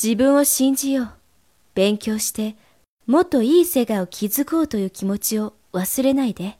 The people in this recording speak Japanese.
自分を信じよう。勉強して、もっといい世界を築こうという気持ちを忘れないで。